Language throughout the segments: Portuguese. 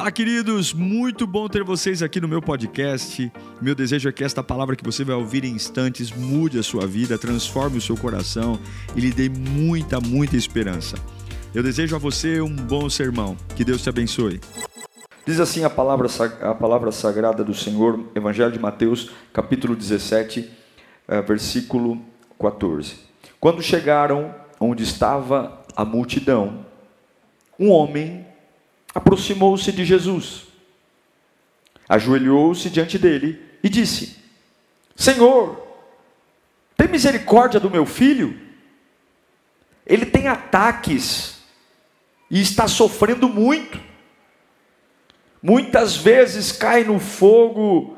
Fala, queridos! Muito bom ter vocês aqui no meu podcast. Meu desejo é que esta palavra que você vai ouvir em instantes mude a sua vida, transforme o seu coração e lhe dê muita, muita esperança. Eu desejo a você um bom sermão. Que Deus te abençoe. Diz assim a palavra, a palavra sagrada do Senhor, Evangelho de Mateus, capítulo 17, eh, versículo 14. Quando chegaram onde estava a multidão, um homem aproximou-se de Jesus, ajoelhou-se diante dele e disse: Senhor, tem misericórdia do meu filho? Ele tem ataques e está sofrendo muito. Muitas vezes cai no fogo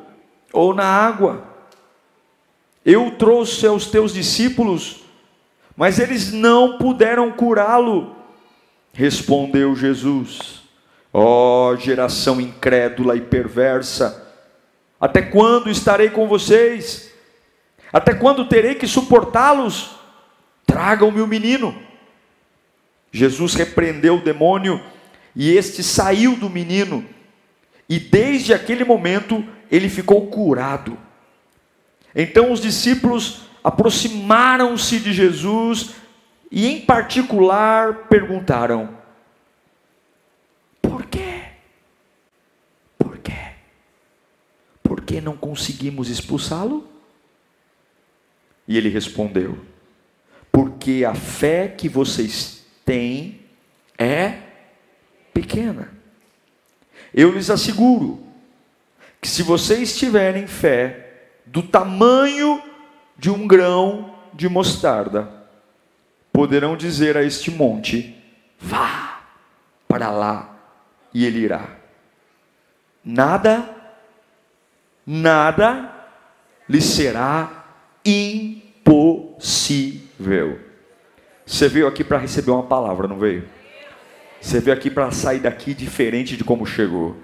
ou na água. Eu trouxe aos teus discípulos, mas eles não puderam curá-lo. Respondeu Jesus: Ó oh, geração incrédula e perversa, até quando estarei com vocês? Até quando terei que suportá-los? Tragam-me o menino. Jesus repreendeu o demônio e este saiu do menino, e desde aquele momento ele ficou curado. Então os discípulos aproximaram-se de Jesus e, em particular, perguntaram: que não conseguimos expulsá-lo? E ele respondeu: Porque a fé que vocês têm é pequena. Eu lhes asseguro que se vocês tiverem fé do tamanho de um grão de mostarda, poderão dizer a este monte: vá para lá, e ele irá. Nada nada lhe será impossível. Você veio aqui para receber uma palavra, não veio? Você veio aqui para sair daqui diferente de como chegou.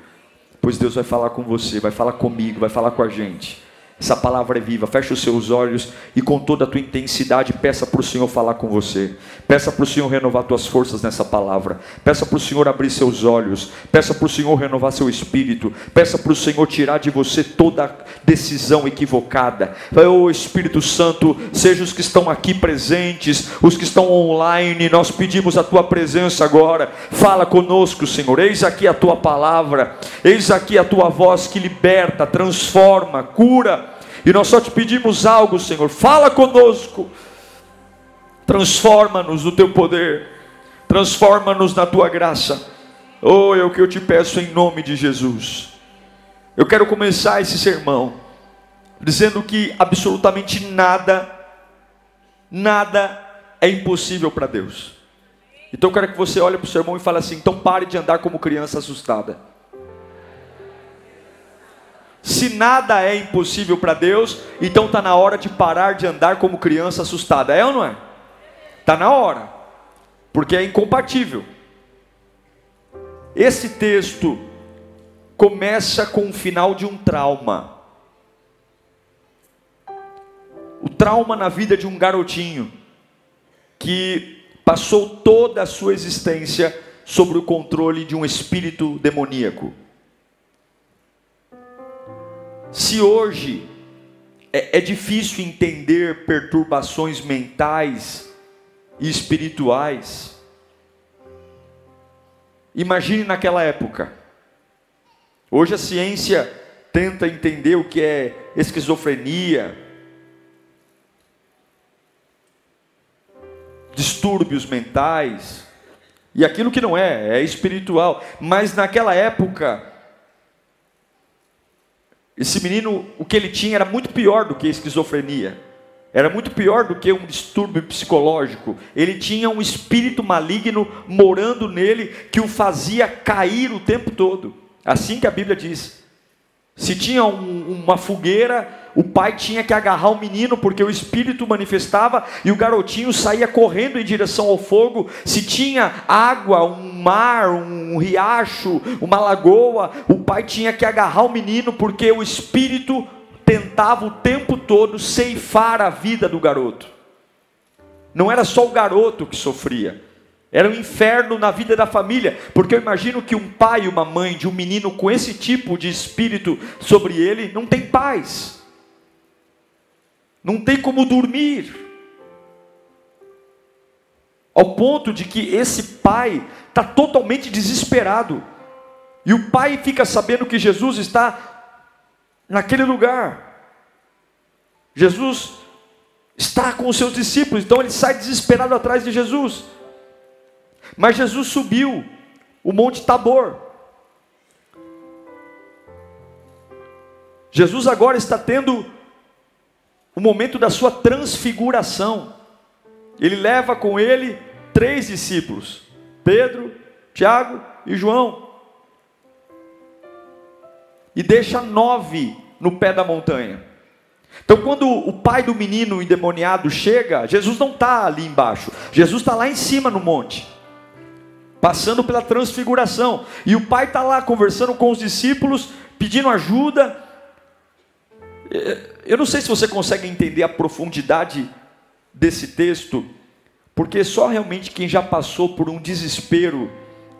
Pois Deus vai falar com você, vai falar comigo, vai falar com a gente. Essa palavra é viva. Feche os seus olhos e com toda a tua intensidade peça para o Senhor falar com você. Peça para o Senhor renovar tuas forças nessa palavra. Peça para o Senhor abrir seus olhos. Peça para o Senhor renovar seu espírito. Peça para o Senhor tirar de você toda decisão equivocada. Oh Espírito Santo, seja os que estão aqui presentes, os que estão online, nós pedimos a tua presença agora. Fala conosco, Senhor. Eis aqui a tua palavra. Eis aqui a tua voz que liberta, transforma, cura e nós só te pedimos algo, Senhor. Fala conosco. Transforma-nos no teu poder. Transforma-nos na tua graça. Oh, é o que eu te peço em nome de Jesus. Eu quero começar esse sermão dizendo que absolutamente nada, nada é impossível para Deus. Então eu quero que você olhe para o sermão e fale assim: então pare de andar como criança assustada. Se nada é impossível para Deus, então está na hora de parar de andar como criança assustada. É ou não é? Está na hora, porque é incompatível. Esse texto começa com o final de um trauma. O trauma na vida de um garotinho que passou toda a sua existência sobre o controle de um espírito demoníaco. Se hoje é, é difícil entender perturbações mentais e espirituais, imagine naquela época. Hoje a ciência tenta entender o que é esquizofrenia, distúrbios mentais, e aquilo que não é, é espiritual. Mas naquela época, esse menino, o que ele tinha era muito pior do que esquizofrenia. Era muito pior do que um distúrbio psicológico. Ele tinha um espírito maligno morando nele que o fazia cair o tempo todo. Assim que a Bíblia diz. Se tinha um, uma fogueira, o pai tinha que agarrar o menino porque o espírito manifestava e o garotinho saía correndo em direção ao fogo. Se tinha água, um mar, um riacho, uma lagoa, o pai tinha que agarrar o menino porque o espírito tentava o tempo todo ceifar a vida do garoto. Não era só o garoto que sofria, Era um inferno na vida da família, porque eu imagino que um pai e uma mãe de um menino com esse tipo de espírito sobre ele não tem paz, não tem como dormir, ao ponto de que esse pai está totalmente desesperado, e o pai fica sabendo que Jesus está naquele lugar. Jesus está com os seus discípulos, então ele sai desesperado atrás de Jesus. Mas Jesus subiu o Monte Tabor. Jesus agora está tendo o momento da sua transfiguração. Ele leva com ele três discípulos: Pedro, Tiago e João. E deixa nove no pé da montanha. Então, quando o pai do menino endemoniado chega, Jesus não está ali embaixo, Jesus está lá em cima no monte passando pela transfiguração. E o pai está lá conversando com os discípulos, pedindo ajuda. Eu não sei se você consegue entender a profundidade desse texto, porque só realmente quem já passou por um desespero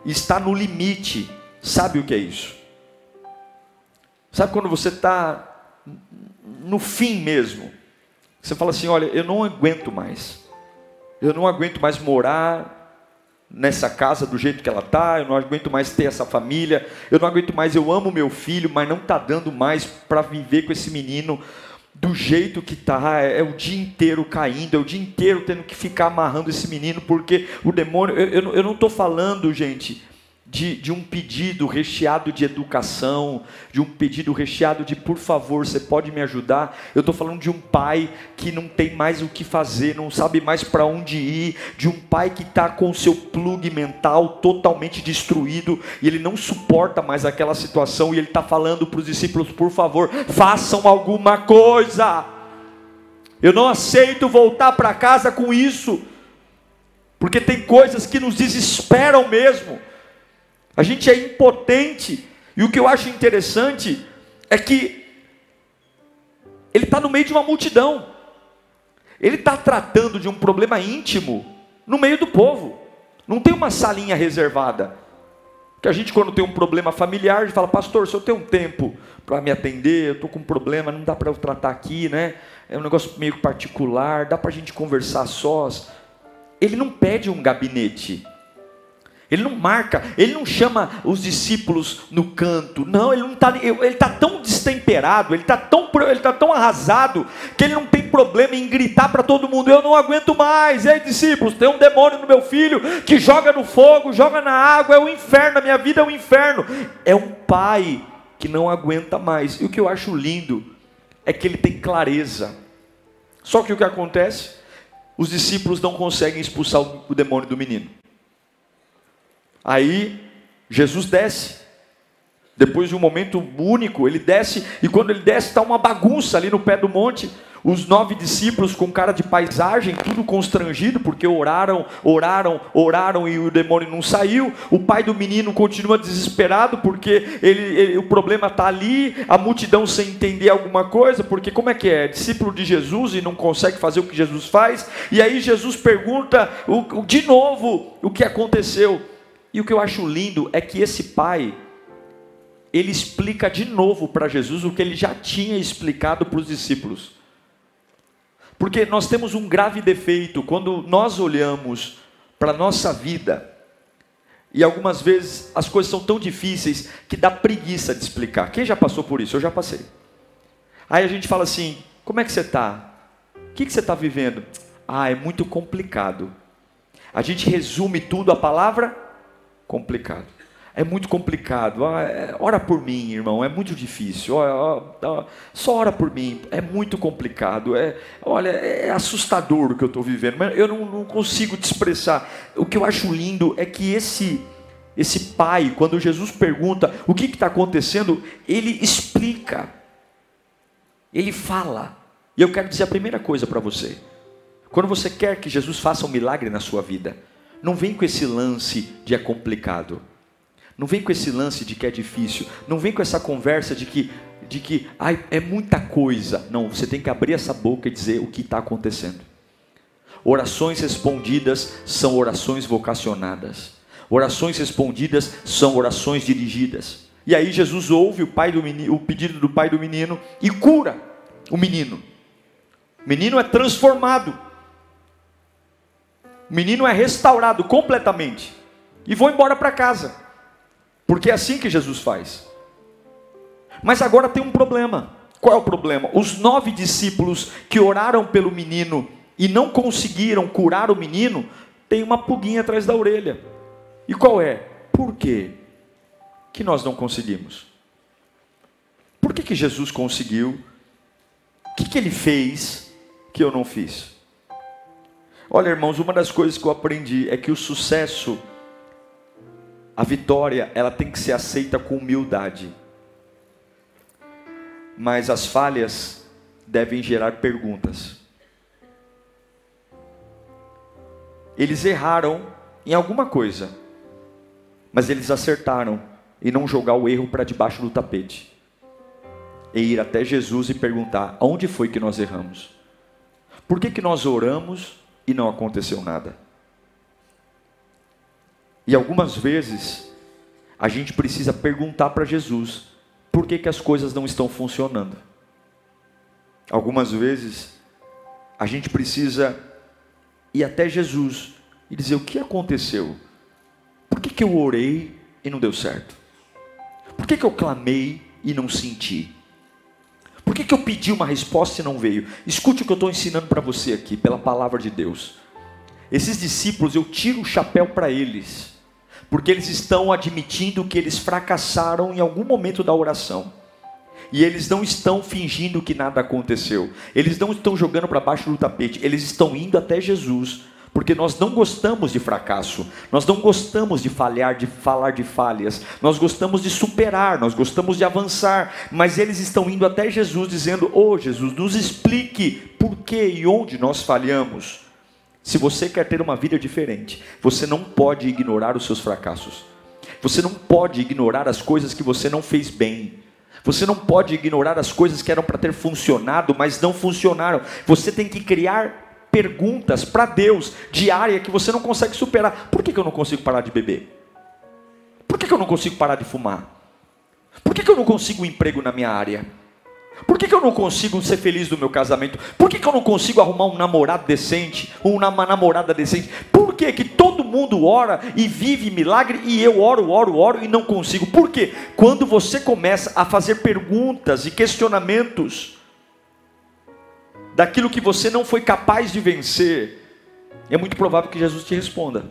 está no limite, sabe o que é isso? Sabe quando você está no fim mesmo? Você fala assim: olha, eu não aguento mais, eu não aguento mais morar nessa casa do jeito que ela tá, eu não aguento mais ter essa família, eu não aguento mais, eu amo meu filho, mas não está dando mais para viver com esse menino do jeito que tá, é, é, o dia inteiro caindo, é o dia inteiro tendo que ficar amarrando esse menino, porque o demônio, eu, eu, eu não estou falando, gente, de, de, um pedido recheado de educação, de um pedido recheado de por favor, você pode me ajudar. Eu estou falando de um pai que não tem mais o que fazer, não sabe mais para onde ir, de um pai que está com o seu plug mental totalmente destruído e ele não suporta mais aquela situação e ele está falando para os discípulos: por favor, façam alguma coisa. Eu não aceito voltar para casa com isso, porque tem coisas que nos desesperam mesmo. A gente é impotente. E o que eu acho interessante é que ele está no meio de uma multidão. Ele está tratando de um problema íntimo no meio do povo. Não tem uma salinha reservada. Que a gente, quando tem um problema familiar, a gente fala, pastor, se eu tenho um tempo para me atender, eu estou com um problema, não dá para eu tratar aqui, né? É um negócio meio particular, dá para a gente conversar sós. Ele não pede um gabinete. Ele não marca, ele não chama os discípulos no canto. Não, ele não está. Ele está tão destemperado, ele está tão, tá tão arrasado que ele não tem problema em gritar para todo mundo: Eu não aguento mais. E aí, discípulos, tem um demônio no meu filho que joga no fogo, joga na água, é o um inferno. A minha vida é um inferno. É um pai que não aguenta mais. E o que eu acho lindo é que ele tem clareza. Só que o que acontece? Os discípulos não conseguem expulsar o demônio do menino. Aí Jesus desce. Depois de um momento único, ele desce, e quando ele desce, está uma bagunça ali no pé do monte. Os nove discípulos com cara de paisagem, tudo constrangido, porque oraram, oraram, oraram e o demônio não saiu. O pai do menino continua desesperado, porque ele, ele o problema está ali, a multidão sem entender alguma coisa, porque como é que é? Discípulo de Jesus e não consegue fazer o que Jesus faz. E aí Jesus pergunta o, de novo o que aconteceu. E o que eu acho lindo é que esse pai, ele explica de novo para Jesus o que ele já tinha explicado para os discípulos. Porque nós temos um grave defeito quando nós olhamos para a nossa vida, e algumas vezes as coisas são tão difíceis que dá preguiça de explicar. Quem já passou por isso? Eu já passei. Aí a gente fala assim: como é que você está? O que, que você está vivendo? Ah, é muito complicado. A gente resume tudo a palavra complicado. É muito complicado. Ah, é, ora por mim, irmão. É muito difícil. só ora por mim. É muito complicado. É, olha, é assustador o que eu estou vivendo. Mas eu não, não consigo te expressar. O que eu acho lindo é que esse esse pai, quando Jesus pergunta o que está acontecendo, ele explica. Ele fala. E eu quero dizer a primeira coisa para você. Quando você quer que Jesus faça um milagre na sua vida, não vem com esse lance de é complicado. Não vem com esse lance de que é difícil. Não vem com essa conversa de que, de que ai, é muita coisa. Não, você tem que abrir essa boca e dizer o que está acontecendo. Orações respondidas são orações vocacionadas. Orações respondidas são orações dirigidas. E aí Jesus ouve o, pai do menino, o pedido do pai do menino e cura o menino. O menino é transformado. O menino é restaurado completamente. E vou embora para casa. Porque é assim que Jesus faz. Mas agora tem um problema. Qual é o problema? Os nove discípulos que oraram pelo menino e não conseguiram curar o menino, tem uma pulguinha atrás da orelha. E qual é? Por quê que nós não conseguimos? Por que, que Jesus conseguiu? O que, que ele fez que eu não fiz? Olha, irmãos, uma das coisas que eu aprendi é que o sucesso, a vitória, ela tem que ser aceita com humildade. Mas as falhas devem gerar perguntas. Eles erraram em alguma coisa, mas eles acertaram e não jogar o erro para debaixo do tapete. E ir até Jesus e perguntar: onde foi que nós erramos? Por que, que nós oramos e não aconteceu nada? E algumas vezes a gente precisa perguntar para Jesus por que, que as coisas não estão funcionando. Algumas vezes a gente precisa ir até Jesus e dizer o que aconteceu. Por que, que eu orei e não deu certo? Por que, que eu clamei e não senti? Por que, que eu pedi uma resposta e não veio? Escute o que eu estou ensinando para você aqui, pela palavra de Deus. Esses discípulos, eu tiro o chapéu para eles, porque eles estão admitindo que eles fracassaram em algum momento da oração. E eles não estão fingindo que nada aconteceu. Eles não estão jogando para baixo do tapete. Eles estão indo até Jesus porque nós não gostamos de fracasso, nós não gostamos de falhar, de falar de falhas, nós gostamos de superar, nós gostamos de avançar, mas eles estão indo até Jesus dizendo: Ô oh, Jesus, nos explique por que e onde nós falhamos. Se você quer ter uma vida diferente, você não pode ignorar os seus fracassos, você não pode ignorar as coisas que você não fez bem. Você não pode ignorar as coisas que eram para ter funcionado, mas não funcionaram. Você tem que criar perguntas para Deus diária que você não consegue superar. Por que, que eu não consigo parar de beber? Por que, que eu não consigo parar de fumar? Por que, que eu não consigo um emprego na minha área? Por que, que eu não consigo ser feliz no meu casamento? Por que, que eu não consigo arrumar um namorado decente? Ou uma namorada decente? Por que, que todo mundo ora e vive milagre e eu oro, oro, oro e não consigo? Por quê? Quando você começa a fazer perguntas e questionamentos, daquilo que você não foi capaz de vencer, é muito provável que Jesus te responda.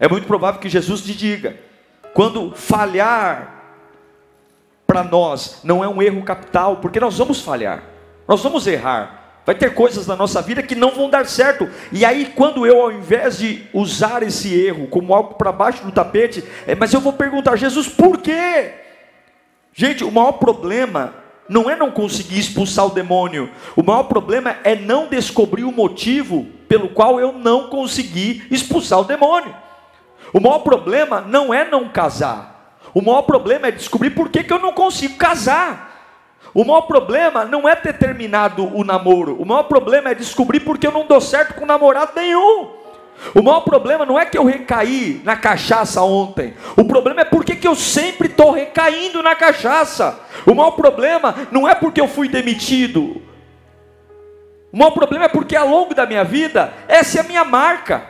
É muito provável que Jesus te diga: quando falhar para nós não é um erro capital, porque nós vamos falhar, nós vamos errar. Vai ter coisas na nossa vida que não vão dar certo. E aí, quando eu, ao invés de usar esse erro como algo para baixo do tapete, é, mas eu vou perguntar, Jesus, por quê? Gente, o maior problema não é não conseguir expulsar o demônio. O maior problema é não descobrir o motivo pelo qual eu não consegui expulsar o demônio. O maior problema não é não casar. O maior problema é descobrir por que, que eu não consigo casar. O maior problema não é ter terminado o namoro. O maior problema é descobrir por que eu não dou certo com namorado nenhum. O maior problema não é que eu recaí na cachaça ontem. O problema é porque que eu sempre estou recaindo na cachaça. O maior problema não é porque eu fui demitido. O maior problema é porque ao longo da minha vida, essa é a minha marca.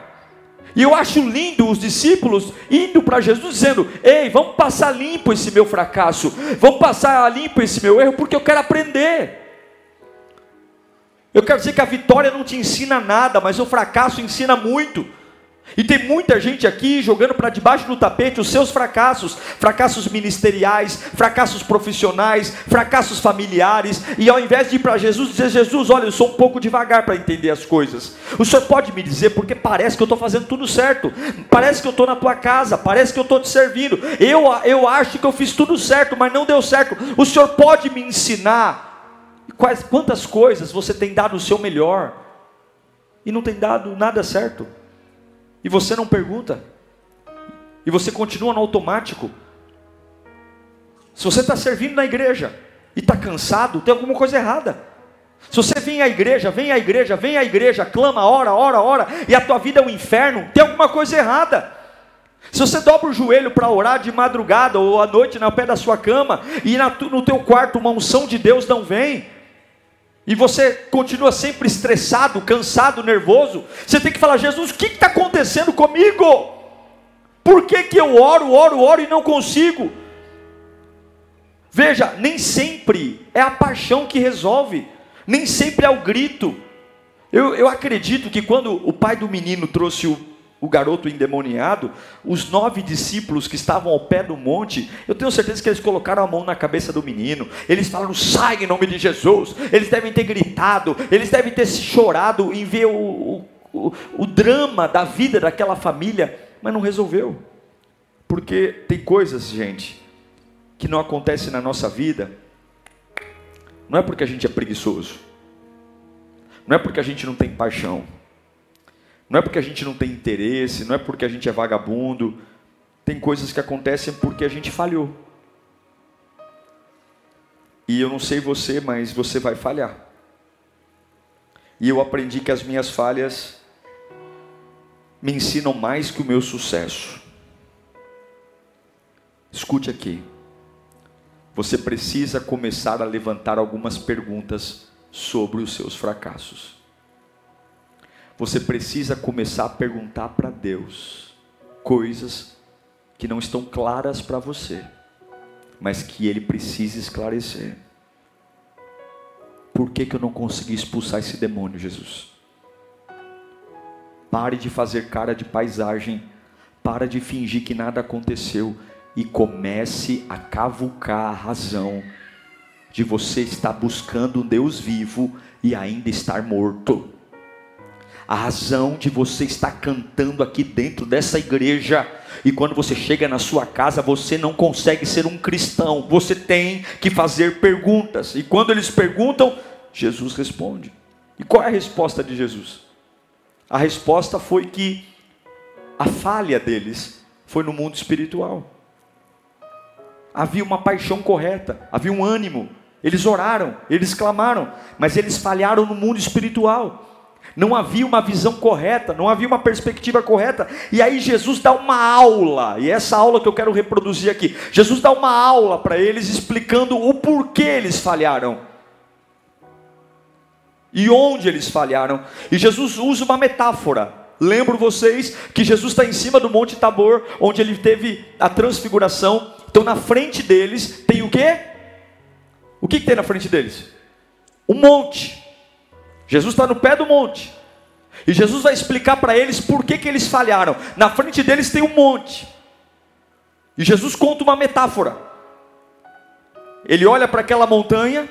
E eu acho lindo os discípulos indo para Jesus dizendo: Ei, vamos passar limpo esse meu fracasso, vamos passar limpo esse meu erro, porque eu quero aprender. Eu quero dizer que a vitória não te ensina nada, mas o fracasso ensina muito. E tem muita gente aqui jogando para debaixo do tapete os seus fracassos, fracassos ministeriais, fracassos profissionais, fracassos familiares, e ao invés de ir para Jesus dizer: Jesus, olha, eu sou um pouco devagar para entender as coisas. O senhor pode me dizer, porque parece que eu estou fazendo tudo certo, parece que eu estou na tua casa, parece que eu estou te servindo. Eu, eu acho que eu fiz tudo certo, mas não deu certo. O senhor pode me ensinar Quais, quantas coisas você tem dado o seu melhor e não tem dado nada certo? E você não pergunta? E você continua no automático? Se você está servindo na igreja e está cansado, tem alguma coisa errada. Se você vem à igreja, vem à igreja, vem à igreja, clama, ora, ora, ora, e a tua vida é um inferno, tem alguma coisa errada. Se você dobra o joelho para orar de madrugada ou à noite no pé da sua cama, e no teu quarto uma unção de Deus não vem, e você continua sempre estressado, cansado, nervoso, você tem que falar: Jesus, o que está acontecendo comigo? Por que, que eu oro, oro, oro e não consigo? Veja, nem sempre é a paixão que resolve, nem sempre é o grito. Eu, eu acredito que quando o pai do menino trouxe o, o garoto endemoniado, os nove discípulos que estavam ao pé do monte, eu tenho certeza que eles colocaram a mão na cabeça do menino, eles falaram, sai em nome de Jesus, eles devem ter gritado, eles devem ter chorado em ver o, o, o, drama da vida daquela família, mas não resolveu, porque tem coisas, gente, que não acontece na nossa vida, não é porque a gente é preguiçoso, não é porque a gente não tem paixão, não é porque a gente não tem interesse, não é porque a gente é vagabundo, tem coisas que acontecem porque a gente falhou. E eu não sei você, mas você vai falhar. E eu aprendi que as minhas falhas me ensinam mais que o meu sucesso. Escute aqui. Você precisa começar a levantar algumas perguntas sobre os seus fracassos. Você precisa começar a perguntar para Deus coisas que não estão claras para você, mas que Ele precisa esclarecer. Por que, que eu não consegui expulsar esse demônio, Jesus? Pare de fazer cara de paisagem, para de fingir que nada aconteceu e comece a cavucar a razão de você estar buscando um Deus vivo e ainda estar morto. A razão de você estar cantando aqui dentro dessa igreja e quando você chega na sua casa, você não consegue ser um cristão. Você tem que fazer perguntas. E quando eles perguntam, Jesus responde. E qual é a resposta de Jesus? A resposta foi que a falha deles foi no mundo espiritual havia uma paixão correta, havia um ânimo. Eles oraram, eles clamaram, mas eles falharam no mundo espiritual. Não havia uma visão correta, não havia uma perspectiva correta. E aí Jesus dá uma aula, e é essa aula que eu quero reproduzir aqui. Jesus dá uma aula para eles explicando o porquê eles falharam. E onde eles falharam. E Jesus usa uma metáfora. Lembro vocês que Jesus está em cima do Monte Tabor, onde ele teve a transfiguração, então na frente deles tem o quê? O que, que tem na frente deles? Um monte. Jesus está no pé do monte. E Jesus vai explicar para eles por que, que eles falharam. Na frente deles tem um monte. E Jesus conta uma metáfora. Ele olha para aquela montanha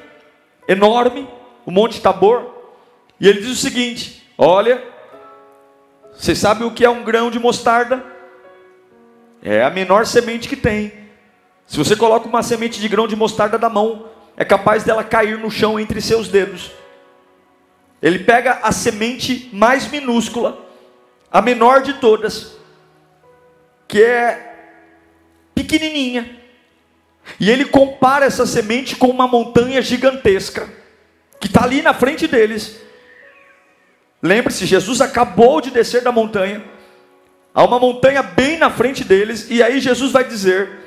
enorme, o Monte Tabor, e ele diz o seguinte: Olha, você sabe o que é um grão de mostarda? É a menor semente que tem. Se você coloca uma semente de grão de mostarda da mão, é capaz dela cair no chão entre seus dedos. Ele pega a semente mais minúscula, a menor de todas, que é pequenininha, e ele compara essa semente com uma montanha gigantesca, que está ali na frente deles. Lembre-se, Jesus acabou de descer da montanha, há uma montanha bem na frente deles, e aí Jesus vai dizer: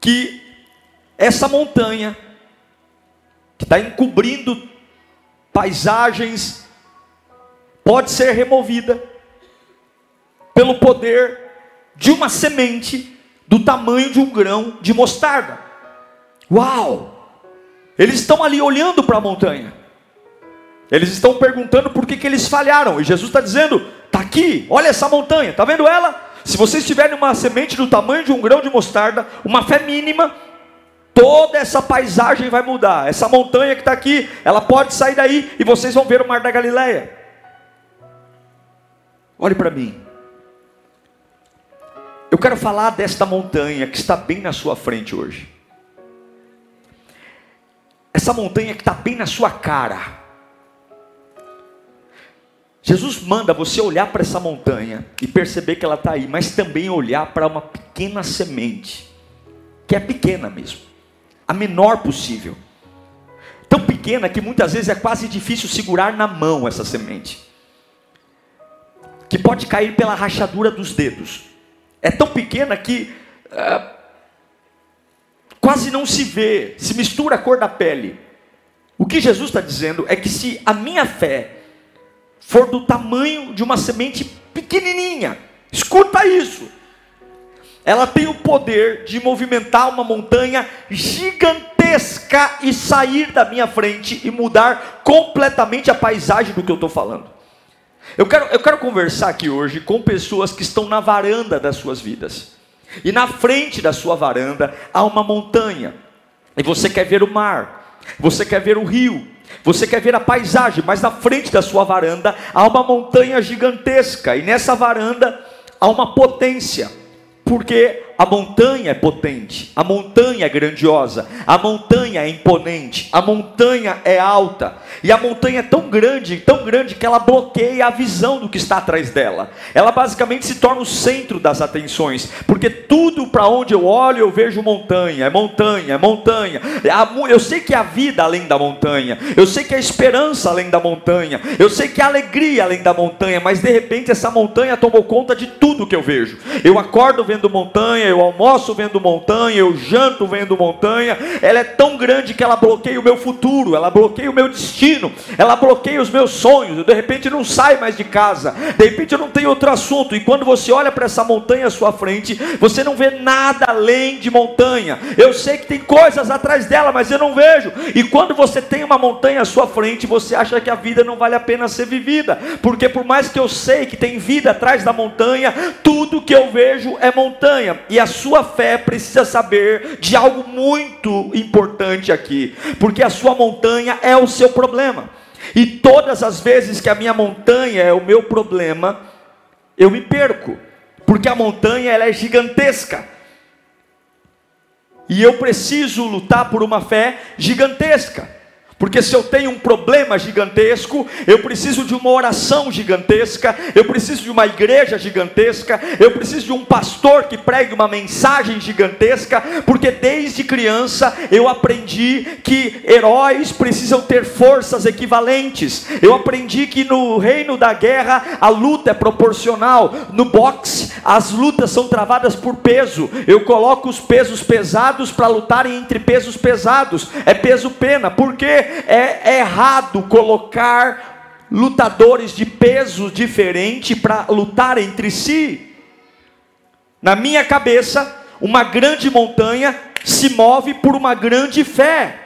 que essa montanha, que está encobrindo paisagens, pode ser removida pelo poder de uma semente do tamanho de um grão de mostarda. Uau! Eles estão ali olhando para a montanha. Eles estão perguntando por que, que eles falharam. E Jesus está dizendo: está aqui, olha essa montanha, está vendo ela? Se vocês tiverem uma semente do tamanho de um grão de mostarda, uma fé mínima, toda essa paisagem vai mudar. Essa montanha que está aqui, ela pode sair daí e vocês vão ver o mar da Galileia. Olhe para mim. Eu quero falar desta montanha que está bem na sua frente hoje. Essa montanha que está bem na sua cara. Jesus manda você olhar para essa montanha e perceber que ela está aí, mas também olhar para uma pequena semente, que é pequena mesmo, a menor possível. Tão pequena que muitas vezes é quase difícil segurar na mão essa semente. Que pode cair pela rachadura dos dedos. É tão pequena que é, quase não se vê, se mistura a cor da pele. O que Jesus está dizendo é que se a minha fé for do tamanho de uma semente pequenininha, escuta isso, ela tem o poder de movimentar uma montanha gigantesca e sair da minha frente e mudar completamente a paisagem do que eu estou falando. Eu quero, eu quero conversar aqui hoje com pessoas que estão na varanda das suas vidas. E na frente da sua varanda há uma montanha. E você quer ver o mar, você quer ver o rio, você quer ver a paisagem, mas na frente da sua varanda há uma montanha gigantesca. E nessa varanda há uma potência. Porque a montanha é potente, a montanha é grandiosa, a montanha é imponente, a montanha é alta, e a montanha é tão grande, tão grande que ela bloqueia a visão do que está atrás dela. Ela basicamente se torna o centro das atenções, porque tudo para onde eu olho eu vejo montanha, é montanha, é montanha. Eu sei que há vida além da montanha, eu sei que há esperança além da montanha, eu sei que há alegria além da montanha, mas de repente essa montanha tomou conta de tudo que eu vejo. Eu acordo vendo montanha, eu almoço vendo montanha, eu janto vendo montanha. Ela é tão grande que ela bloqueia o meu futuro, ela bloqueia o meu destino, ela bloqueia os meus sonhos. Eu, de repente não saio mais de casa, de repente eu não tenho outro assunto. E quando você olha para essa montanha à sua frente, você não vê nada além de montanha. Eu sei que tem coisas atrás dela, mas eu não vejo. E quando você tem uma montanha à sua frente, você acha que a vida não vale a pena ser vivida, porque por mais que eu sei que tem vida atrás da montanha, tudo que eu vejo é montanha. E a sua fé precisa saber de algo muito importante aqui, porque a sua montanha é o seu problema. E todas as vezes que a minha montanha é o meu problema, eu me perco, porque a montanha ela é gigantesca. E eu preciso lutar por uma fé gigantesca. Porque se eu tenho um problema gigantesco, eu preciso de uma oração gigantesca, eu preciso de uma igreja gigantesca, eu preciso de um pastor que pregue uma mensagem gigantesca, porque desde criança eu aprendi que heróis precisam ter forças equivalentes. Eu aprendi que no reino da guerra a luta é proporcional. No boxe as lutas são travadas por peso. Eu coloco os pesos pesados para lutarem entre pesos pesados. É peso pena. Por quê? É errado colocar lutadores de peso diferente para lutar entre si. Na minha cabeça, uma grande montanha se move por uma grande fé.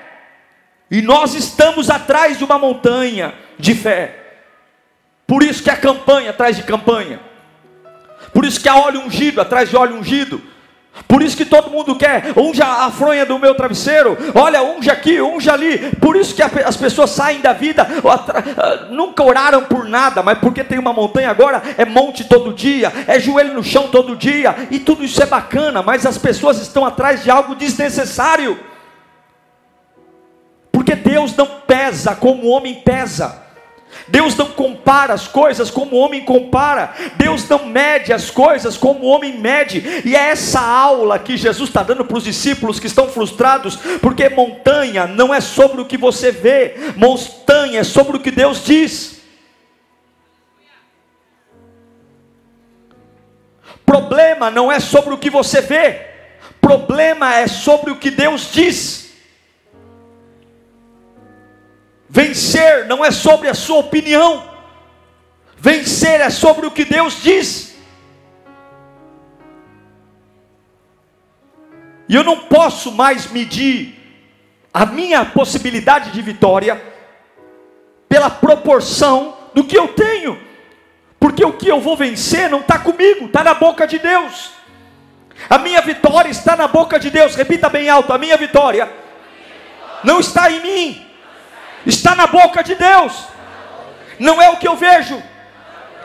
E nós estamos atrás de uma montanha de fé. Por isso que a campanha atrás de campanha. Por isso que há óleo ungido atrás de óleo ungido. Por isso que todo mundo quer, unja a fronha do meu travesseiro, olha, unja aqui, unja ali. Por isso que as pessoas saem da vida, ah, nunca oraram por nada, mas porque tem uma montanha agora, é monte todo dia, é joelho no chão todo dia, e tudo isso é bacana, mas as pessoas estão atrás de algo desnecessário. Porque Deus não pesa como o homem pesa. Deus não compara as coisas como o homem compara, Deus não mede as coisas como o homem mede, e é essa aula que Jesus está dando para os discípulos que estão frustrados, porque montanha não é sobre o que você vê, montanha é sobre o que Deus diz. Problema não é sobre o que você vê, problema é sobre o que Deus diz. Vencer não é sobre a sua opinião, vencer é sobre o que Deus diz. E eu não posso mais medir a minha possibilidade de vitória pela proporção do que eu tenho, porque o que eu vou vencer não está comigo, está na boca de Deus. A minha vitória está na boca de Deus, repita bem alto: a minha vitória não está em mim, está na boca de Deus. Não é o que eu vejo,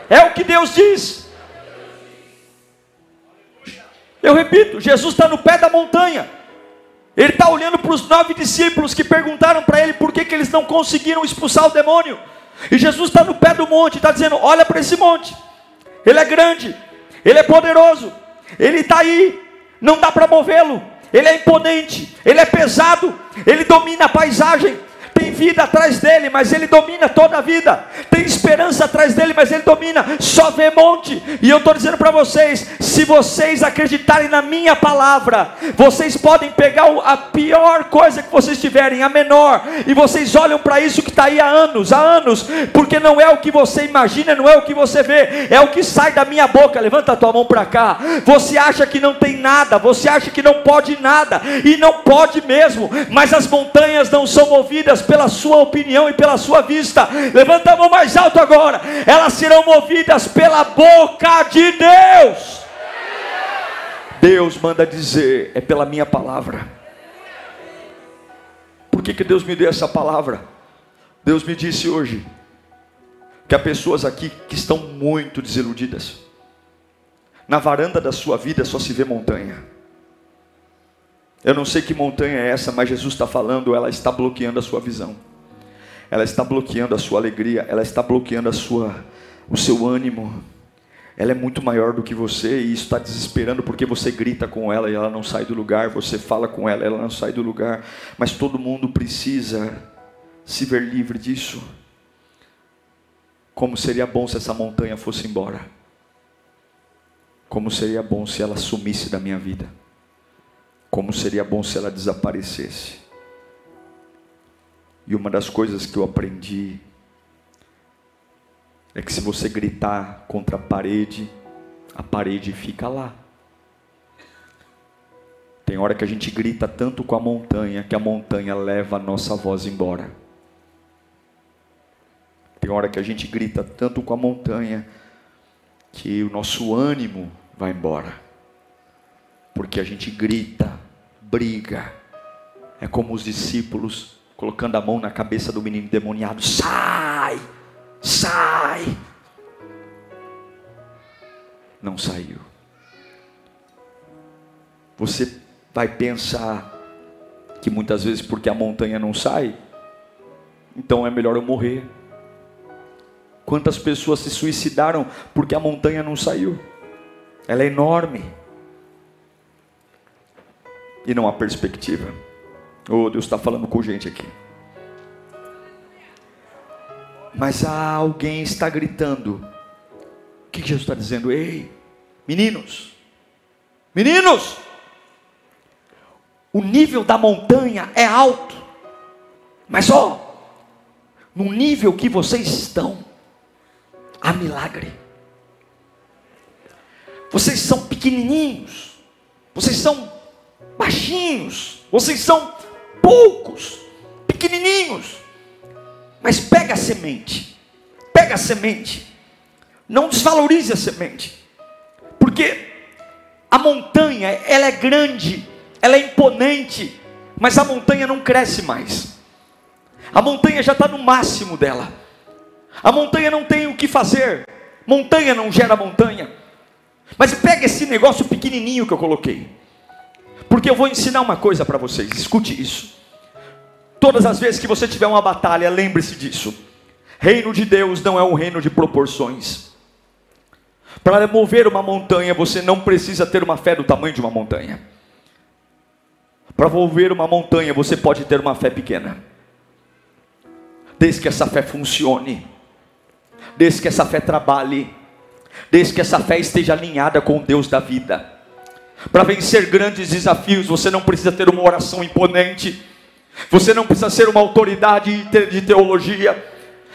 é o que Deus diz. Eu repito, Jesus está no pé da montanha. Ele está olhando para os nove discípulos que perguntaram para ele por que, que eles não conseguiram expulsar o demônio. E Jesus está no pé do monte, está dizendo: Olha para esse monte, ele é grande, ele é poderoso, ele está aí, não dá para movê-lo, ele é imponente, ele é pesado, ele domina a paisagem, vida atrás dele, mas ele domina toda a vida. Tem esperança atrás dele, mas ele domina. Só vê monte. E eu estou dizendo para vocês: se vocês acreditarem na minha palavra, vocês podem pegar a pior coisa que vocês tiverem, a menor, e vocês olham para isso que está aí há anos, há anos, porque não é o que você imagina, não é o que você vê, é o que sai da minha boca. Levanta a tua mão para cá. Você acha que não tem nada, você acha que não pode nada, e não pode mesmo, mas as montanhas não são movidas pela sua opinião e pela sua vista. Levanta a mão mais alto agora. Elas serão movidas pela boca de Deus. Deus manda dizer, é pela minha palavra. Por que, que Deus me deu essa palavra? Deus me disse hoje que há pessoas aqui que estão muito desiludidas. Na varanda da sua vida só se vê montanha. Eu não sei que montanha é essa, mas Jesus está falando, ela está bloqueando a sua visão. Ela está bloqueando a sua alegria, ela está bloqueando a sua, o seu ânimo. Ela é muito maior do que você e isso está desesperando porque você grita com ela e ela não sai do lugar, você fala com ela, ela não sai do lugar. Mas todo mundo precisa se ver livre disso. Como seria bom se essa montanha fosse embora. Como seria bom se ela sumisse da minha vida. Como seria bom se ela desaparecesse. E uma das coisas que eu aprendi é que se você gritar contra a parede, a parede fica lá. Tem hora que a gente grita tanto com a montanha que a montanha leva a nossa voz embora. Tem hora que a gente grita tanto com a montanha que o nosso ânimo vai embora. Porque a gente grita, briga. É como os discípulos colocando a mão na cabeça do menino demoniado: sai, sai. Não saiu. Você vai pensar que muitas vezes porque a montanha não sai, então é melhor eu morrer. Quantas pessoas se suicidaram porque a montanha não saiu? Ela é enorme. E não há perspectiva. Oh, Deus está falando com gente aqui. Mas há alguém está gritando. O que Jesus está dizendo? Ei, meninos, meninos, o nível da montanha é alto, mas ó, no nível que vocês estão, há milagre. Vocês são pequenininhos, vocês são baixinhos, vocês são poucos, pequenininhos. Mas pega a semente, pega a semente, não desvalorize a semente, porque a montanha, ela é grande, ela é imponente, mas a montanha não cresce mais. A montanha já está no máximo dela. A montanha não tem o que fazer. Montanha não gera montanha. Mas pega esse negócio pequenininho que eu coloquei. Porque eu vou ensinar uma coisa para vocês. Escute isso. Todas as vezes que você tiver uma batalha, lembre-se disso. Reino de Deus não é um reino de proporções. Para mover uma montanha, você não precisa ter uma fé do tamanho de uma montanha. Para mover uma montanha, você pode ter uma fé pequena. Desde que essa fé funcione desde que essa fé trabalhe, desde que essa fé esteja alinhada com o Deus da vida. Para vencer grandes desafios, você não precisa ter uma oração imponente, você não precisa ser uma autoridade de teologia,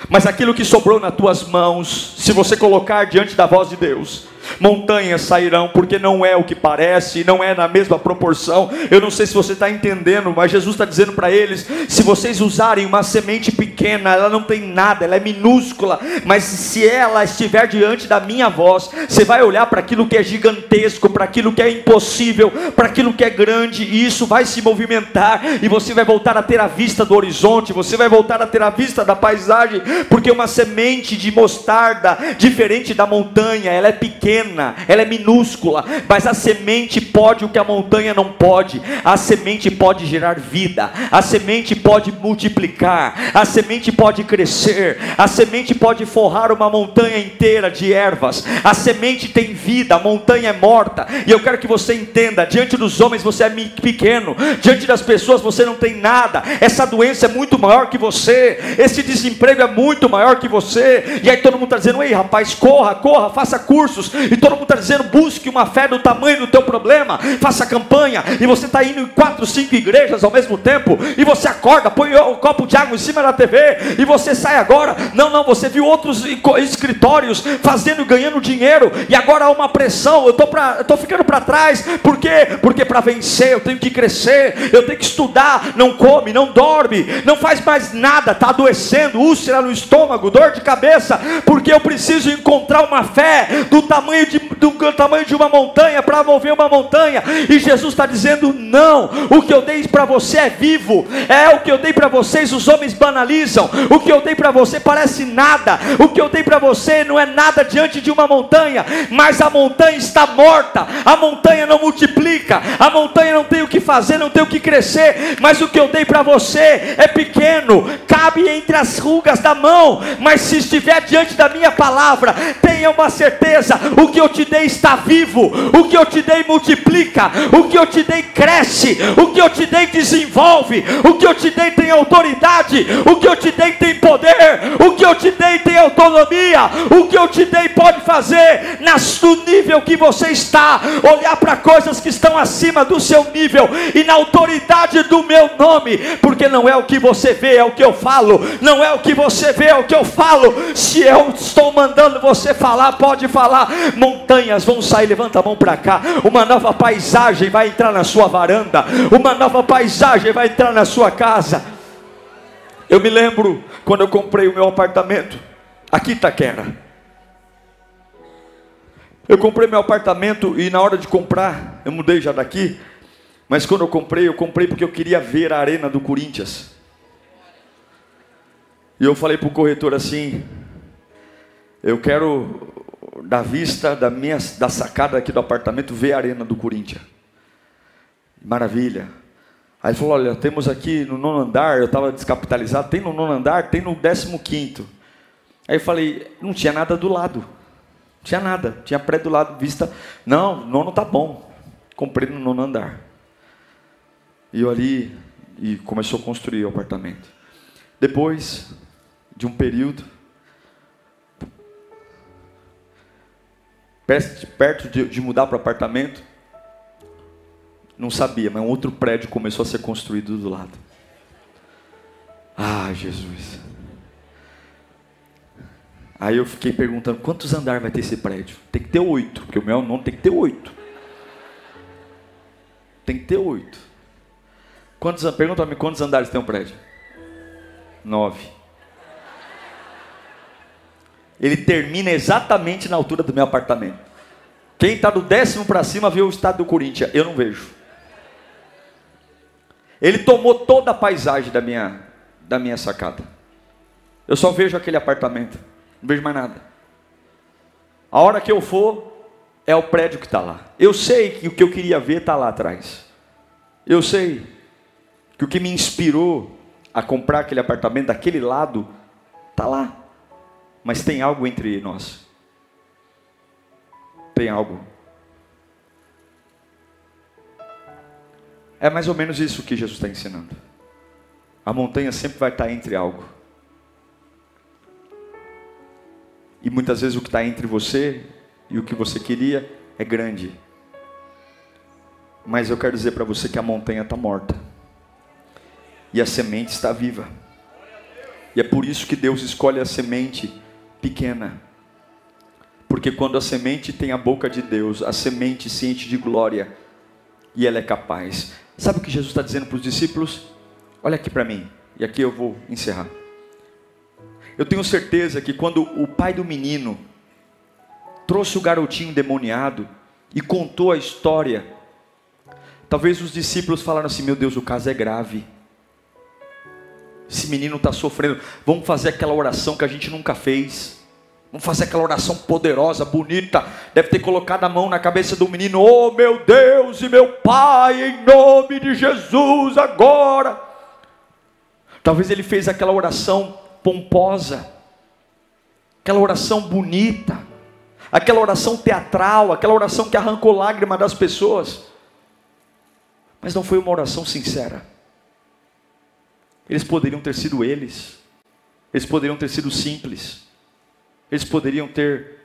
mas aquilo que sobrou nas tuas mãos, se você colocar diante da voz de Deus, montanhas sairão, porque não é o que parece, não é na mesma proporção. Eu não sei se você está entendendo, mas Jesus está dizendo para eles: se vocês usarem uma semente pequena, ela não tem nada, ela é minúscula, mas se ela estiver diante da minha voz, você vai olhar para aquilo que é gigantesco, para aquilo que é impossível, para aquilo que é grande, e isso vai se movimentar, e você vai voltar a ter a vista do horizonte, você vai voltar a ter a vista da paisagem, porque uma semente de mostarda, diferente da montanha, ela é pequena pequena, ela é minúscula, mas a semente pode o que a montanha não pode. A semente pode gerar vida, a semente pode multiplicar, a semente pode crescer, a semente pode forrar uma montanha inteira de ervas. A semente tem vida, a montanha é morta. E eu quero que você entenda: diante dos homens você é pequeno, diante das pessoas você não tem nada. Essa doença é muito maior que você, esse desemprego é muito maior que você. E aí todo mundo está dizendo: ei rapaz, corra, corra, faça cursos. E todo mundo está dizendo: busque uma fé do tamanho do teu problema, faça campanha. E você está indo em quatro, cinco igrejas ao mesmo tempo. E você acorda, põe o copo de água em cima da TV. E você sai agora. Não, não, você viu outros escritórios fazendo e ganhando dinheiro. E agora há uma pressão. Eu estou ficando para trás. Por quê? Porque para vencer eu tenho que crescer. Eu tenho que estudar. Não come, não dorme, não faz mais nada. Está adoecendo, úlcera no estômago, dor de cabeça. Porque eu preciso encontrar uma fé do tamanho de, do, do tamanho de uma montanha para mover uma montanha. E Jesus está dizendo: não, o que eu dei para você é vivo, é o que eu dei para vocês, os homens banalizam. O que eu dei para você parece nada, o que eu dei para você não é nada diante de uma montanha, mas a montanha está morta, a montanha não multiplica, a montanha não tem o que fazer, não tem o que crescer, mas o que eu dei para você é pequeno, cabe entre as rugas da mão, mas se estiver diante da minha palavra, tenha uma certeza: o que eu te dei está vivo, o que eu te dei multiplica, o que eu te dei cresce, o que eu te dei desenvolve, o que eu te dei tem autoridade, o que eu te dei tem poder, o que eu te dei tem autonomia, o que eu te dei pode fazer no nível que você está, olhar para coisas que estão acima do seu nível e na autoridade do meu nome, porque não é o que você vê, é o que eu falo, não é o que você vê, é o que eu falo. Se eu estou mandando você falar, pode falar. Montanhas vão sair, levanta a mão para cá. Uma nova paisagem vai entrar na sua varanda, uma nova paisagem vai entrar na sua casa. Eu me lembro quando eu comprei o meu apartamento aqui Itaquera. Eu comprei meu apartamento e na hora de comprar, eu mudei já daqui, mas quando eu comprei, eu comprei porque eu queria ver a arena do Corinthians. E eu falei para o corretor assim: eu quero da vista da minha da sacada aqui do apartamento ver a arena do Corinthians. Maravilha. Aí ele falou: olha, temos aqui no nono andar, eu estava descapitalizado, tem no nono andar, tem no décimo quinto. Aí eu falei, não tinha nada do lado. Tinha nada, tinha pré do lado, vista. Não, nono tá bom. Comprei no nono andar. E eu ali e começou a construir o apartamento. Depois de um período, perto de, de mudar para apartamento, não sabia, mas um outro prédio começou a ser construído do lado. Ah, Jesus. Aí eu fiquei perguntando, quantos andares vai ter esse prédio? Tem que ter oito, porque o meu nome tem que ter oito. Tem que ter oito. Quantos, pergunta-me quantos andares tem um prédio? Nove. Ele termina exatamente na altura do meu apartamento. Quem está do décimo para cima vê o estado do Corinthians. Eu não vejo. Ele tomou toda a paisagem da minha, da minha sacada. Eu só vejo aquele apartamento. Não vejo mais nada. A hora que eu for, é o prédio que está lá. Eu sei que o que eu queria ver está lá atrás. Eu sei que o que me inspirou a comprar aquele apartamento daquele lado está lá. Mas tem algo entre nós. Tem algo. É mais ou menos isso que Jesus está ensinando. A montanha sempre vai estar entre algo. E muitas vezes o que está entre você e o que você queria é grande. Mas eu quero dizer para você que a montanha está morta. E a semente está viva. E é por isso que Deus escolhe a semente pequena. Porque quando a semente tem a boca de Deus, a semente se enche de glória e ela é capaz. Sabe o que Jesus está dizendo para os discípulos? Olha aqui para mim, e aqui eu vou encerrar. Eu tenho certeza que quando o pai do menino trouxe o garotinho endemoniado e contou a história, talvez os discípulos falaram assim: Meu Deus, o caso é grave. Esse menino está sofrendo. Vamos fazer aquela oração que a gente nunca fez. Vamos fazer aquela oração poderosa, bonita. Deve ter colocado a mão na cabeça do menino. Oh, meu Deus e meu Pai, em nome de Jesus, agora. Talvez ele fez aquela oração pomposa, aquela oração bonita, aquela oração teatral, aquela oração que arrancou lágrima das pessoas. Mas não foi uma oração sincera. Eles poderiam ter sido eles, eles poderiam ter sido simples eles poderiam ter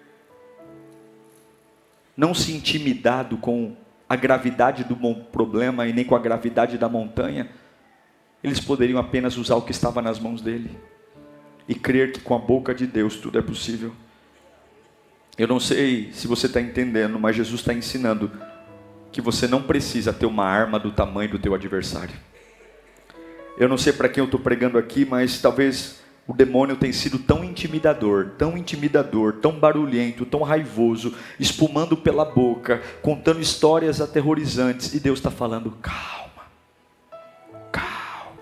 não se intimidado com a gravidade do problema e nem com a gravidade da montanha. Eles poderiam apenas usar o que estava nas mãos dele e crer que com a boca de Deus tudo é possível. Eu não sei se você está entendendo, mas Jesus está ensinando que você não precisa ter uma arma do tamanho do teu adversário. Eu não sei para quem eu estou pregando aqui, mas talvez o demônio tem sido tão intimidador, tão intimidador, tão barulhento, tão raivoso, espumando pela boca, contando histórias aterrorizantes, e Deus está falando: calma, calma,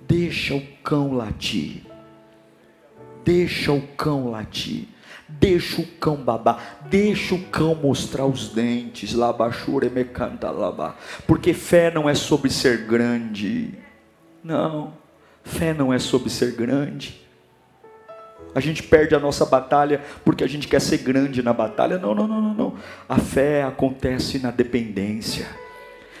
deixa o cão latir, deixa o cão latir. Deixa o cão babar, deixa o cão mostrar os dentes. Porque fé não é sobre ser grande. Não. Fé não é sobre ser grande. A gente perde a nossa batalha porque a gente quer ser grande na batalha. Não, não, não, não, não. A fé acontece na dependência.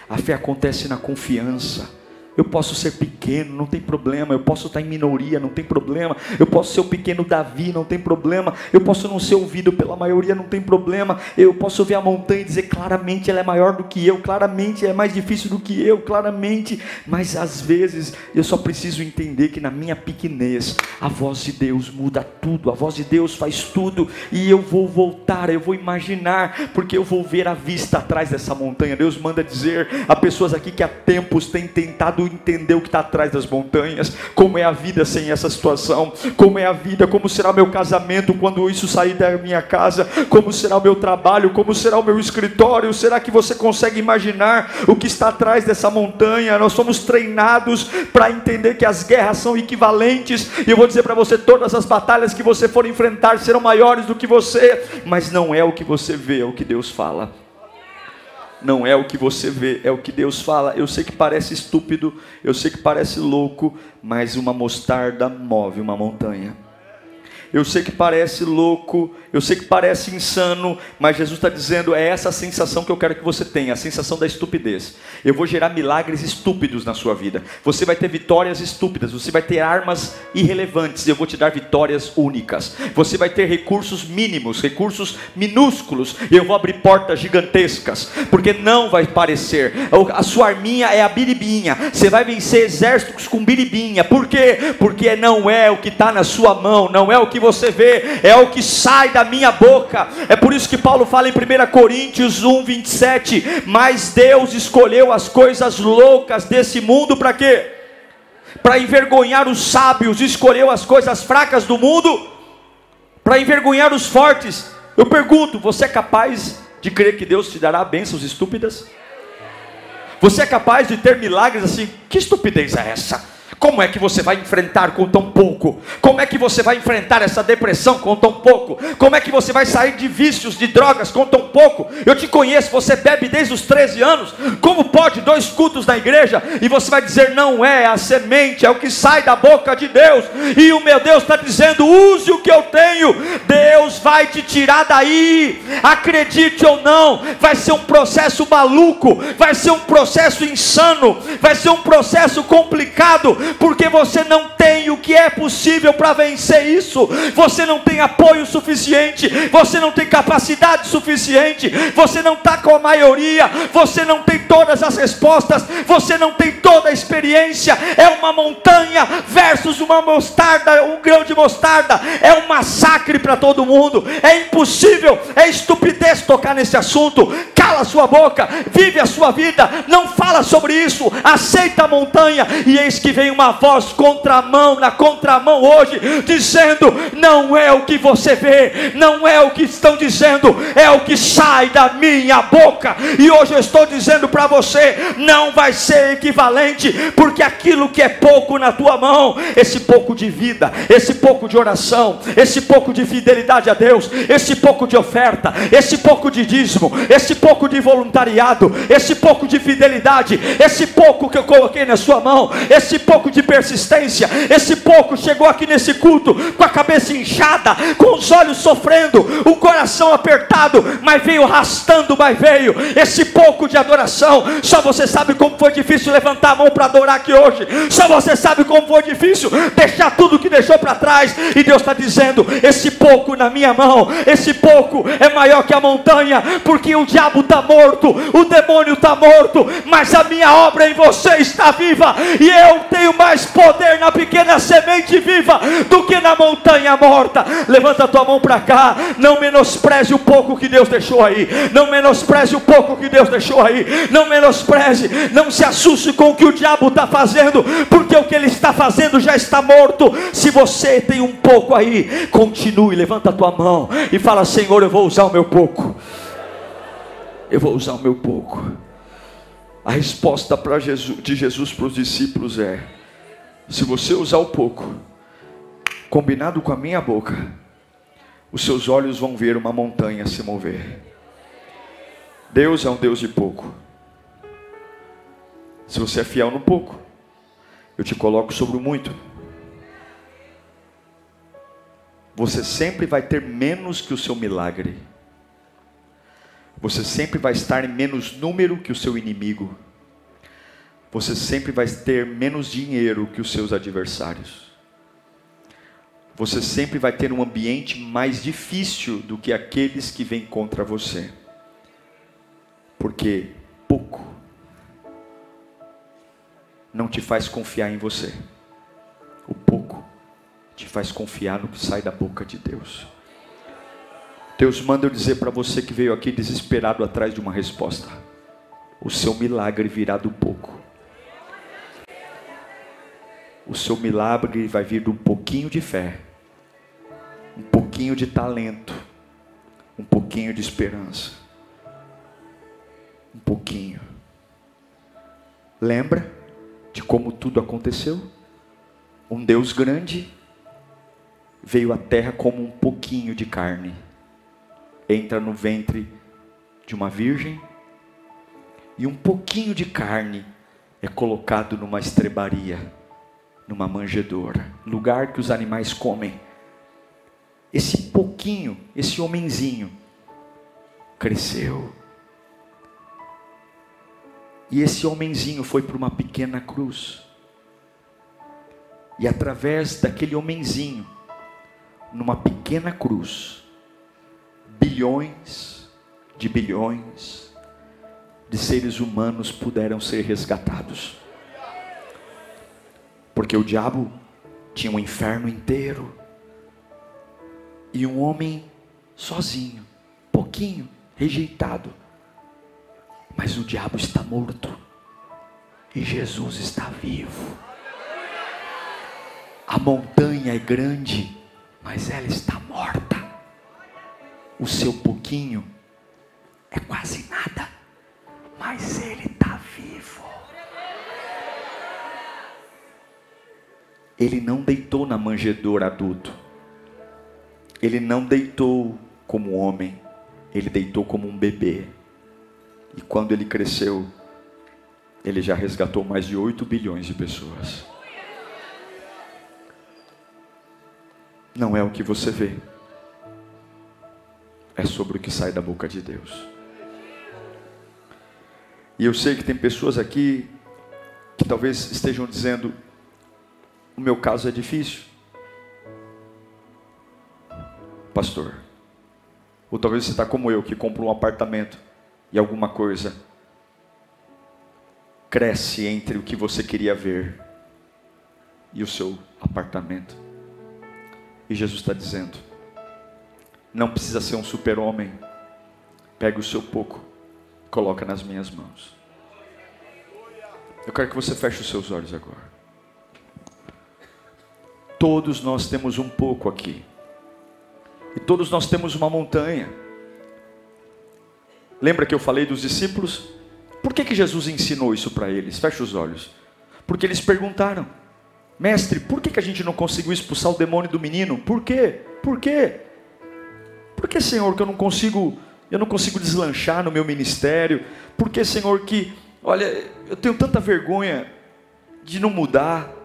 A fé acontece na confiança. Eu posso ser pequeno, não tem problema. Eu posso estar em minoria, não tem problema. Eu posso ser o pequeno Davi, não tem problema. Eu posso não ser ouvido pela maioria, não tem problema. Eu posso ver a montanha e dizer claramente ela é maior do que eu, claramente é mais difícil do que eu, claramente. Mas às vezes eu só preciso entender que na minha pequenez a voz de Deus muda tudo. A voz de Deus faz tudo e eu vou voltar, eu vou imaginar, porque eu vou ver a vista atrás dessa montanha. Deus manda dizer a pessoas aqui que há tempos têm tentado entender o que está atrás das montanhas, como é a vida sem essa situação, como é a vida, como será meu casamento quando isso sair da minha casa, como será o meu trabalho, como será o meu escritório. Será que você consegue imaginar o que está atrás dessa montanha? Nós somos treinados para entender que as guerras são equivalentes, e eu vou dizer para você: todas as batalhas que você for enfrentar serão maiores do que você, mas não é o que você vê, é o que Deus fala não é o que você vê, é o que Deus fala. Eu sei que parece estúpido, eu sei que parece louco, mas uma mostarda move uma montanha. Eu sei que parece louco, eu sei que parece insano, mas Jesus está dizendo: é essa sensação que eu quero que você tenha, a sensação da estupidez. Eu vou gerar milagres estúpidos na sua vida. Você vai ter vitórias estúpidas, você vai ter armas irrelevantes, eu vou te dar vitórias únicas. Você vai ter recursos mínimos, recursos minúsculos, e eu vou abrir portas gigantescas, porque não vai parecer. A sua arminha é a biribinha, você vai vencer exércitos com biribinha, por quê? Porque não é o que está na sua mão, não é o que você vê, é o que sai da minha boca. É por isso que Paulo fala em 1 Coríntios 1, 27. Mas Deus escolheu as coisas loucas desse mundo para quê? Para envergonhar os sábios, escolheu as coisas fracas do mundo para envergonhar os fortes. Eu pergunto: você é capaz de crer que Deus te dará bênçãos estúpidas? Você é capaz de ter milagres assim? Que estupidez é essa? Como é que você vai enfrentar com tão pouco? Como é que você vai enfrentar essa depressão com tão pouco? Como é que você vai sair de vícios, de drogas com tão pouco? Eu te conheço, você bebe desde os 13 anos. Como pode dois cultos na igreja e você vai dizer não é a semente, é o que sai da boca de Deus? E o meu Deus está dizendo: use o que eu tenho. Deus vai te tirar daí. Acredite ou não, vai ser um processo maluco, vai ser um processo insano, vai ser um processo complicado porque você não tem o que é possível para vencer isso. Você não tem apoio suficiente, você não tem capacidade suficiente, você não está com a maioria, você não tem todas as respostas, você não tem toda a experiência. É uma montanha versus uma mostarda, um grão de mostarda. É um massacre para todo mundo. É impossível, é estupidez tocar nesse assunto. Cala sua boca, vive a sua vida, não fala sobre isso. Aceita a montanha e eis que vem uma uma voz contramão, na contramão hoje, dizendo: não é o que você vê, não é o que estão dizendo, é o que sai da minha boca. E hoje eu estou dizendo para você: não vai ser equivalente, porque aquilo que é pouco na tua mão, esse pouco de vida, esse pouco de oração, esse pouco de fidelidade a Deus, esse pouco de oferta, esse pouco de dízimo, esse pouco de voluntariado, esse pouco de fidelidade, esse pouco que eu coloquei na sua mão, esse pouco de persistência, esse pouco chegou aqui nesse culto com a cabeça inchada, com os olhos sofrendo, o coração apertado, mas veio arrastando, mas veio. Esse pouco de adoração, só você sabe como foi difícil levantar a mão para adorar aqui hoje. Só você sabe como foi difícil deixar tudo que deixou para trás. E Deus está dizendo: esse pouco na minha mão, esse pouco é maior que a montanha, porque o diabo está morto, o demônio está morto, mas a minha obra em você está viva, e eu tenho mais poder na pequena semente viva do que na montanha morta. Levanta a tua mão para cá, não menospreze o pouco que Deus deixou aí, não menospreze o pouco que Deus deixou aí, não menospreze, não se assuste com o que o diabo está fazendo, porque o que ele está fazendo já está morto. Se você tem um pouco aí, continue, levanta a tua mão e fala: Senhor, eu vou usar o meu pouco. Eu vou usar o meu pouco. A resposta Jesus, de Jesus para os discípulos é: se você usar o pouco, combinado com a minha boca, os seus olhos vão ver uma montanha se mover. Deus é um Deus de pouco. Se você é fiel no pouco, eu te coloco sobre o muito. Você sempre vai ter menos que o seu milagre. Você sempre vai estar em menos número que o seu inimigo. Você sempre vai ter menos dinheiro que os seus adversários. Você sempre vai ter um ambiente mais difícil do que aqueles que vêm contra você. Porque pouco não te faz confiar em você. O pouco te faz confiar no que sai da boca de Deus. Deus manda eu dizer para você que veio aqui desesperado atrás de uma resposta. O seu milagre virá do pouco. O seu milagre vai vir de um pouquinho de fé, um pouquinho de talento, um pouquinho de esperança. Um pouquinho. Lembra de como tudo aconteceu? Um Deus grande veio à terra como um pouquinho de carne entra no ventre de uma virgem e um pouquinho de carne é colocado numa estrebaria, numa manjedoura, lugar que os animais comem. Esse pouquinho, esse homenzinho, cresceu. E esse homenzinho foi para uma pequena cruz. E através daquele homenzinho, numa pequena cruz, bilhões de bilhões de seres humanos puderam ser resgatados. Porque o diabo tinha um inferno inteiro e um homem sozinho, pouquinho, rejeitado. Mas o diabo está morto e Jesus está vivo. A montanha é grande, mas ela está morta o seu pouquinho é quase nada, mas ele está vivo. Ele não deitou na manjedoura adulto. Ele não deitou como homem, ele deitou como um bebê. E quando ele cresceu, ele já resgatou mais de 8 bilhões de pessoas. Não é o que você vê é sobre o que sai da boca de Deus. E eu sei que tem pessoas aqui que talvez estejam dizendo: o meu caso é difícil, pastor. Ou talvez você está como eu, que compra um apartamento e alguma coisa cresce entre o que você queria ver e o seu apartamento. E Jesus está dizendo: não precisa ser um super-homem. Pega o seu pouco, coloca nas minhas mãos. Eu quero que você feche os seus olhos agora. Todos nós temos um pouco aqui. E todos nós temos uma montanha. Lembra que eu falei dos discípulos? Por que, que Jesus ensinou isso para eles? Fecha os olhos. Porque eles perguntaram: Mestre, por que, que a gente não conseguiu expulsar o demônio do menino? Por quê? Por quê? Por que, Senhor, que eu não consigo, eu não consigo deslanchar no meu ministério? Por que, Senhor, que, olha, eu tenho tanta vergonha de não mudar.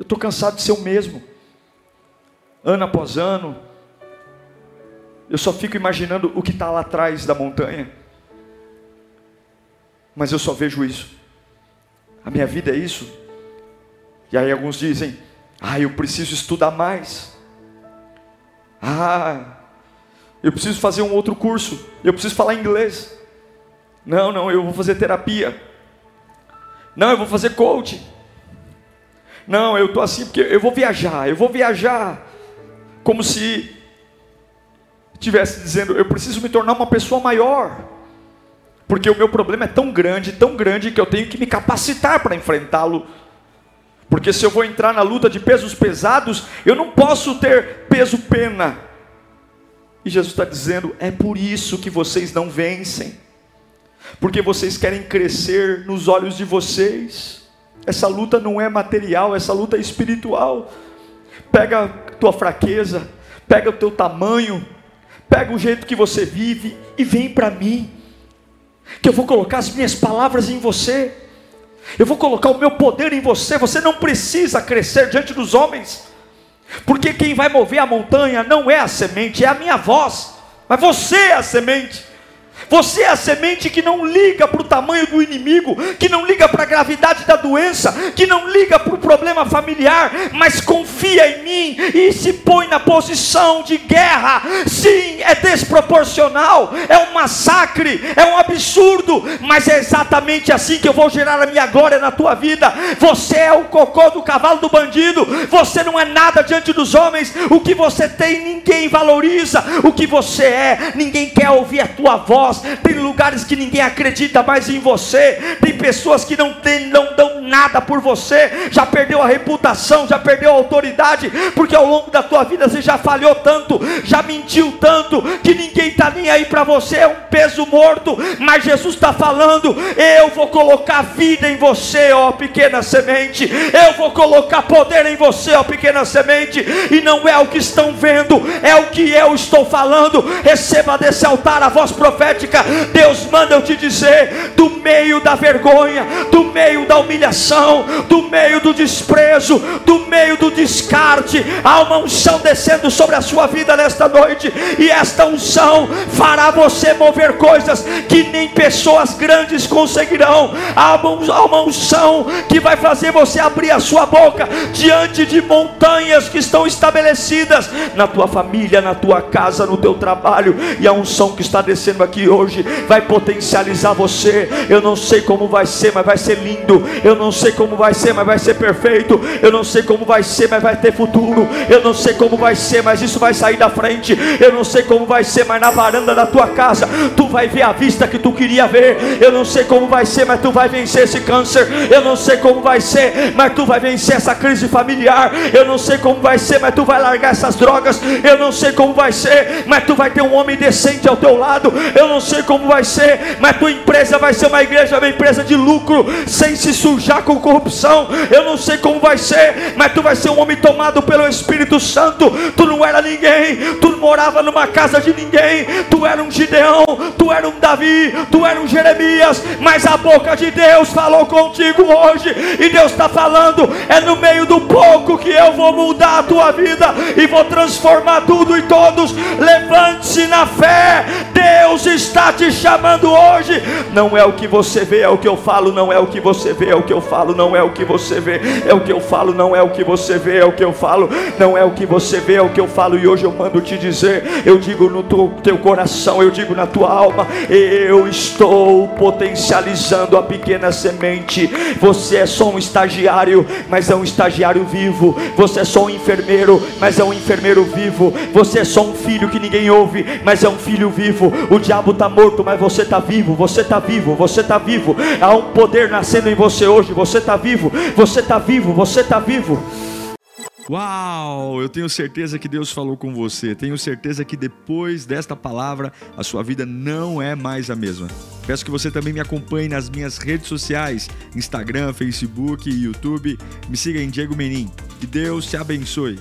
Eu estou cansado de ser o mesmo. Ano após ano, eu só fico imaginando o que está lá atrás da montanha. Mas eu só vejo isso. A minha vida é isso. E aí alguns dizem: Ah, eu preciso estudar mais. Ah, eu preciso fazer um outro curso. Eu preciso falar inglês. Não, não, eu vou fazer terapia. Não, eu vou fazer coaching. Não, eu estou assim porque eu vou viajar. Eu vou viajar. Como se estivesse dizendo, eu preciso me tornar uma pessoa maior. Porque o meu problema é tão grande, tão grande, que eu tenho que me capacitar para enfrentá-lo. Porque se eu vou entrar na luta de pesos pesados, eu não posso ter peso pena. E Jesus está dizendo: é por isso que vocês não vencem, porque vocês querem crescer nos olhos de vocês. Essa luta não é material, essa luta é espiritual. Pega a tua fraqueza, pega o teu tamanho, Pega o jeito que você vive e vem para mim. Que eu vou colocar as minhas palavras em você. Eu vou colocar o meu poder em você. Você não precisa crescer diante dos homens. Porque quem vai mover a montanha não é a semente, é a minha voz. Mas você é a semente. Você é a semente que não liga para o tamanho do inimigo, que não liga para a gravidade da doença, que não liga para o problema familiar, mas confia em mim e se põe na posição de guerra. Sim, é desproporcional, é um massacre, é um absurdo, mas é exatamente assim que eu vou gerar a minha glória na tua vida. Você é o cocô do cavalo do bandido, você não é nada diante dos homens, o que você tem ninguém valoriza, o que você é, ninguém quer ouvir a tua voz tem lugares que ninguém acredita mais em você, tem pessoas que não, tem, não dão nada por você, já perdeu a reputação, já perdeu a autoridade, porque ao longo da tua vida você já falhou tanto, já mentiu tanto, que ninguém está nem aí para você, é um peso morto, mas Jesus está falando: eu vou colocar vida em você, ó pequena semente, eu vou colocar poder em você, ó pequena semente, e não é o que estão vendo, é o que eu estou falando. Receba desse altar a voz profética profética, Deus manda eu te dizer: do meio da vergonha, do meio da humilhação, do meio do desprezo, do meio do descarte, há uma unção descendo sobre a sua vida nesta noite, e esta unção fará você mover coisas que nem pessoas grandes conseguirão. Há uma unção que vai fazer você abrir a sua boca diante de montanhas que estão estabelecidas na tua família, na tua casa, no teu trabalho, e a unção que está descendo aqui hoje vai potencializar você. Eu não sei como vai ser, mas vai ser lindo. Eu não sei como vai ser, mas vai ser perfeito. Eu não sei como vai ser, mas vai ter futuro. Eu não sei como vai ser, mas isso vai sair da frente. Eu não sei como vai ser, mas na varanda da tua casa tu vai ver a vista que tu queria ver. Eu não sei como vai ser, mas tu vai vencer esse câncer. Eu não sei como vai ser, mas tu vai vencer essa crise familiar. Eu não sei como vai ser, mas tu vai largar essas drogas. Eu não sei como vai ser, mas tu vai ter um homem decente ao teu lado. Eu não sei como vai ser, mas tua empresa vai ser uma igreja, uma empresa de lucro, sem se sujar com corrupção. Eu não sei como vai ser, mas tu vai ser um homem tomado pelo Espírito Santo. Tu não era ninguém, tu morava numa casa de ninguém, tu era um Gideão, tu era um Davi, tu era um Jeremias, mas a boca de Deus falou contigo hoje, e Deus está falando: é no meio do pouco que eu vou mudar a tua vida e vou transformar tudo e todos. Levante-se na fé, Deus está está te chamando hoje. Não é o que você vê, é o que eu falo. Não é o que você vê, é o que eu falo. Não é o que você vê, é o que eu falo. Não é o que você vê, é o que eu falo. Não é o que você vê, é o que eu falo. E hoje eu mando te dizer: eu digo no teu, coração, eu digo na tua alma, eu estou potencializando a pequena semente. Você é só um estagiário, mas é um estagiário vivo. Você é só um enfermeiro, mas é um enfermeiro vivo. Você é só um filho que ninguém ouve, mas é um filho vivo. O diabo corpo está morto, mas você está vivo, você está vivo, você está vivo. Há um poder nascendo em você hoje, você está vivo, você está vivo, você está vivo. Uau! Eu tenho certeza que Deus falou com você. Tenho certeza que depois desta palavra a sua vida não é mais a mesma. Peço que você também me acompanhe nas minhas redes sociais: Instagram, Facebook YouTube. Me siga em Diego Menin. Que Deus te abençoe.